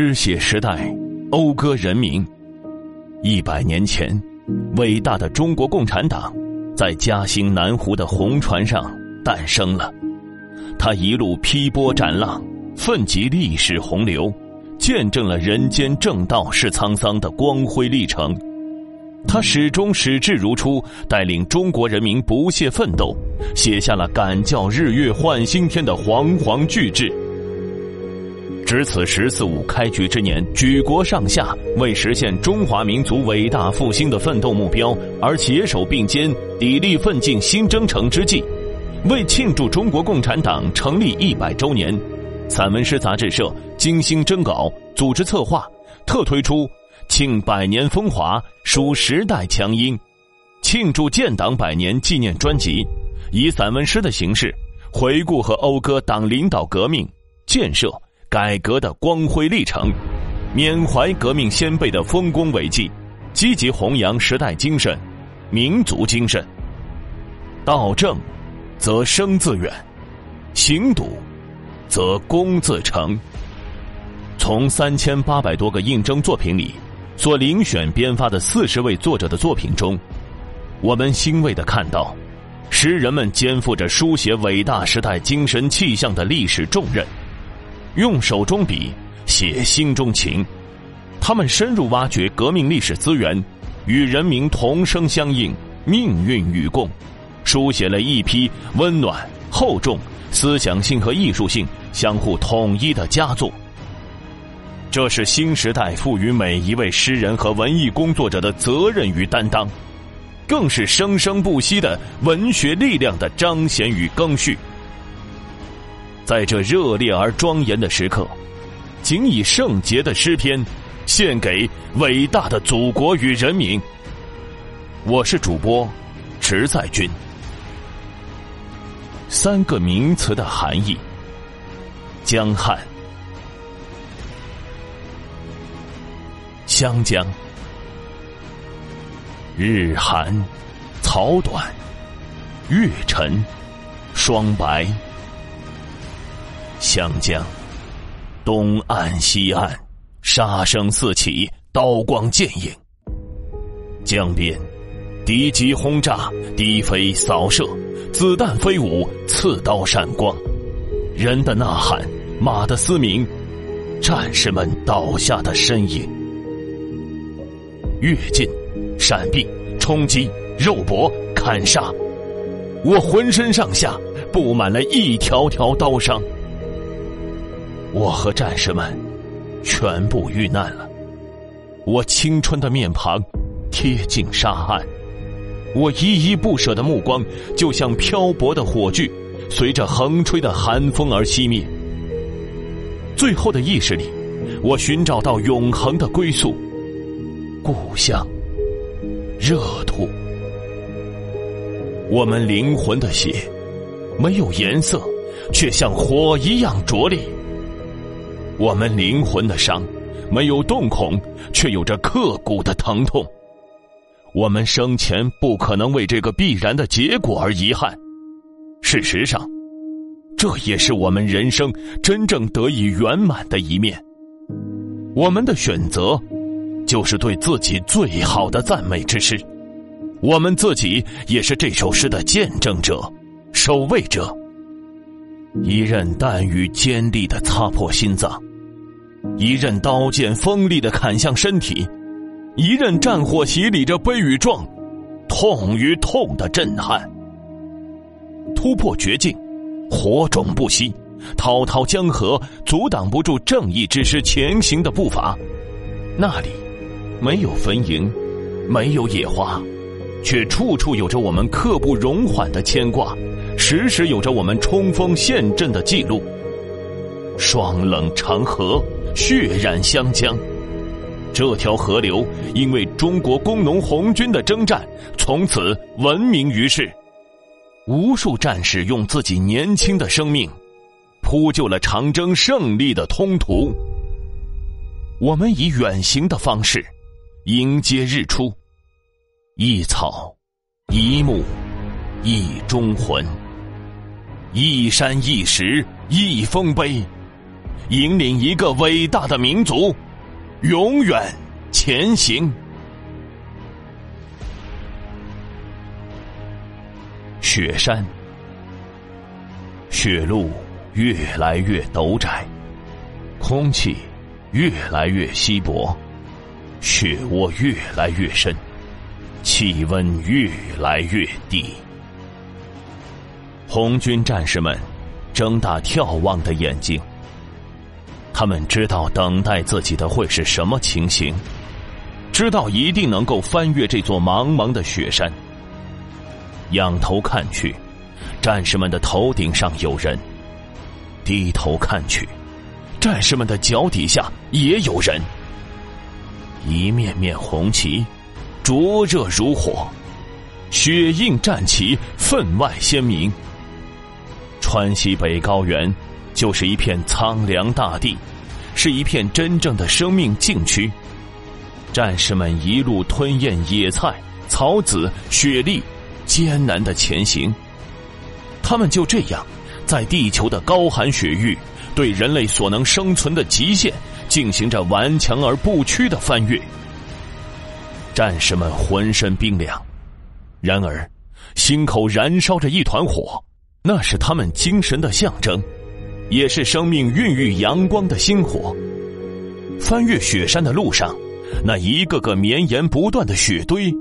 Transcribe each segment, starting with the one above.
诗写时代，讴歌人民。一百年前，伟大的中国共产党在嘉兴南湖的红船上诞生了。他一路劈波斩浪，奋楫历史洪流，见证了人间正道是沧桑的光辉历程。他始终矢志如初，带领中国人民不懈奋斗，写下了敢教日月换新天的煌煌巨制。值此“十四五”开局之年，举国上下为实现中华民族伟大复兴的奋斗目标而携手并肩、砥砺奋进新征程之际，为庆祝中国共产党成立一百周年，散文诗杂志社精心征稿、组织策划，特推出《庆百年风华》书时代强音，庆祝建党百年纪念专辑，以散文诗的形式回顾和讴歌党领导革命建设。改革的光辉历程，缅怀革命先辈的丰功伟绩，积极弘扬时代精神、民族精神。道正，则生自远；行笃，则功自成。从三千八百多个应征作品里，所遴选编发的四十位作者的作品中，我们欣慰的看到，诗人们肩负着书写伟大时代精神气象的历史重任。用手中笔写心中情，他们深入挖掘革命历史资源，与人民同声相应，命运与共，书写了一批温暖、厚重、思想性和艺术性相互统一的佳作。这是新时代赋予每一位诗人和文艺工作者的责任与担当，更是生生不息的文学力量的彰显与更续。在这热烈而庄严的时刻，仅以圣洁的诗篇，献给伟大的祖国与人民。我是主播，迟在军。三个名词的含义：江汉、湘江、日寒、草短、月沉、霜白。湘江，东岸西岸，杀声四起，刀光剑影。江边，敌机轰炸，敌飞扫射，子弹飞舞，刺刀闪光，人的呐喊，马的嘶鸣，战士们倒下的身影。跃进，闪避，冲击，肉搏，砍杀，我浑身上下布满了一条条刀伤。我和战士们全部遇难了，我青春的面庞贴近沙岸，我依依不舍的目光就像漂泊的火炬，随着横吹的寒风而熄灭。最后的意识里，我寻找到永恒的归宿，故乡，热土。我们灵魂的血，没有颜色，却像火一样灼烈。我们灵魂的伤，没有洞孔，却有着刻骨的疼痛。我们生前不可能为这个必然的结果而遗憾。事实上，这也是我们人生真正得以圆满的一面。我们的选择，就是对自己最好的赞美之诗。我们自己也是这首诗的见证者、守卫者。一刃弹雨尖利的擦破心脏。一刃刀剑锋利的砍向身体，一刃战火洗礼着悲与壮，痛与痛的震撼。突破绝境，火种不息，滔滔江河阻挡不住正义之师前行的步伐。那里没有坟茔，没有野花，却处处有着我们刻不容缓的牵挂，时时有着我们冲锋陷阵的记录。霜冷长河。血染湘江，这条河流因为中国工农红军的征战，从此闻名于世。无数战士用自己年轻的生命，铺就了长征胜利的通途。我们以远行的方式，迎接日出。一草，一木，一忠魂。一山一石，一丰碑。引领一个伟大的民族永远前行。雪山，雪路越来越陡窄，空气越来越稀薄，雪窝越来越深，气温越来越低。红军战士们睁大眺望的眼睛，他们知道等待自己的会是什么情形，知道一定能够翻越这座茫茫的雪山。仰头看去，战士们的头顶上有人；低头看去，战士们的脚底下也有人。一面面红旗，灼热如火，血印战旗分外鲜明。川西北高原，就是一片苍凉大地，是一片真正的生命禁区。战士们一路吞咽野菜、草籽、雪粒，艰难的前行。他们就这样，在地球的高寒雪域，对人类所能生存的极限，进行着顽强而不屈的翻越。战士们浑身冰凉，然而，心口燃烧着一团火。那是他们精神的象征，也是生命孕育阳光的星火。翻越雪山的路上，那一个个绵延不断的雪堆，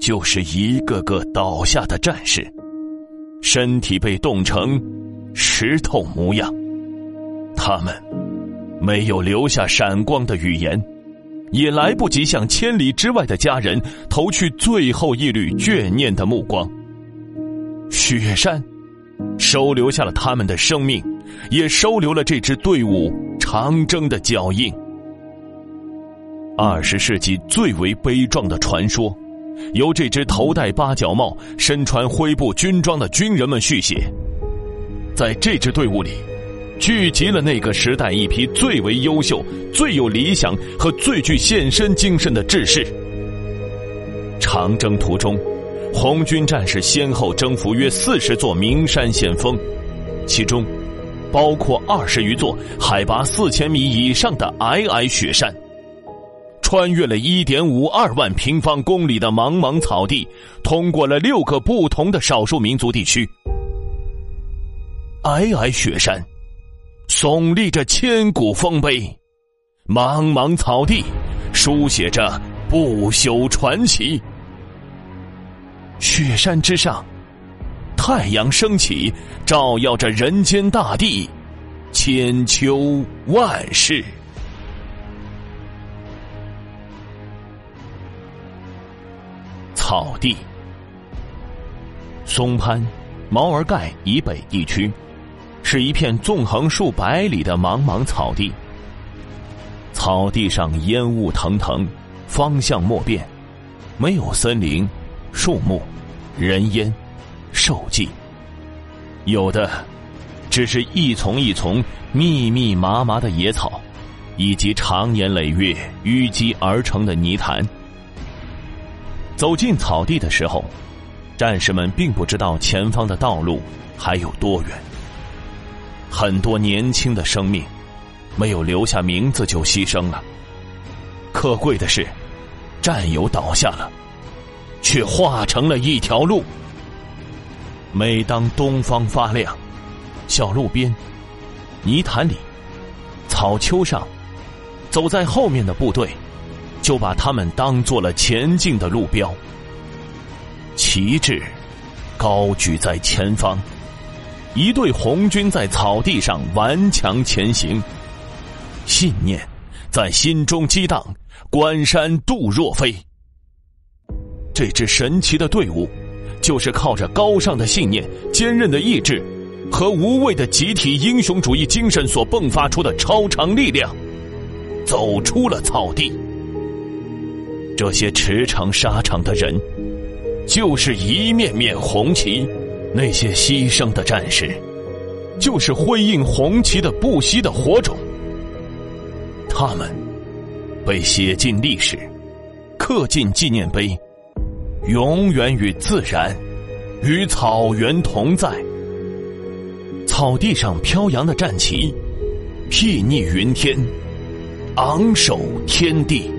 就是一个个倒下的战士，身体被冻成石头模样。他们没有留下闪光的语言，也来不及向千里之外的家人投去最后一缕眷念的目光。雪山。收留下了他们的生命，也收留了这支队伍长征的脚印。二十世纪最为悲壮的传说，由这支头戴八角帽、身穿灰布军装的军人们续写。在这支队伍里，聚集了那个时代一批最为优秀、最有理想和最具献身精神的志士。长征途中。红军战士先后征服约四十座名山险峰，其中包括二十余座海拔四千米以上的皑皑雪山，穿越了一点五二万平方公里的茫茫草地，通过了六个不同的少数民族地区。皑皑雪山，耸立着千古丰碑；茫茫草地，书写着不朽传奇。雪山之上，太阳升起，照耀着人间大地，千秋万世。草地，松潘、毛儿盖以北地区，是一片纵横数百里的茫茫草地。草地上烟雾腾腾，方向莫辨，没有森林。树木、人烟、兽迹，有的只是一丛一丛密密麻麻的野草，以及长年累月淤积而成的泥潭。走进草地的时候，战士们并不知道前方的道路还有多远。很多年轻的生命没有留下名字就牺牲了。可贵的是，战友倒下了。却化成了一条路。每当东方发亮，小路边、泥潭里、草丘上，走在后面的部队，就把他们当做了前进的路标。旗帜高举在前方，一队红军在草地上顽强前行，信念在心中激荡，关山度若飞。这支神奇的队伍，就是靠着高尚的信念、坚韧的意志和无畏的集体英雄主义精神所迸发出的超常力量，走出了草地。这些驰骋沙场的人，就是一面面红旗；那些牺牲的战士，就是辉映红旗的不息的火种。他们被写进历史，刻进纪念碑。永远与自然、与草原同在。草地上飘扬的战旗，睥睨云天，昂首天地。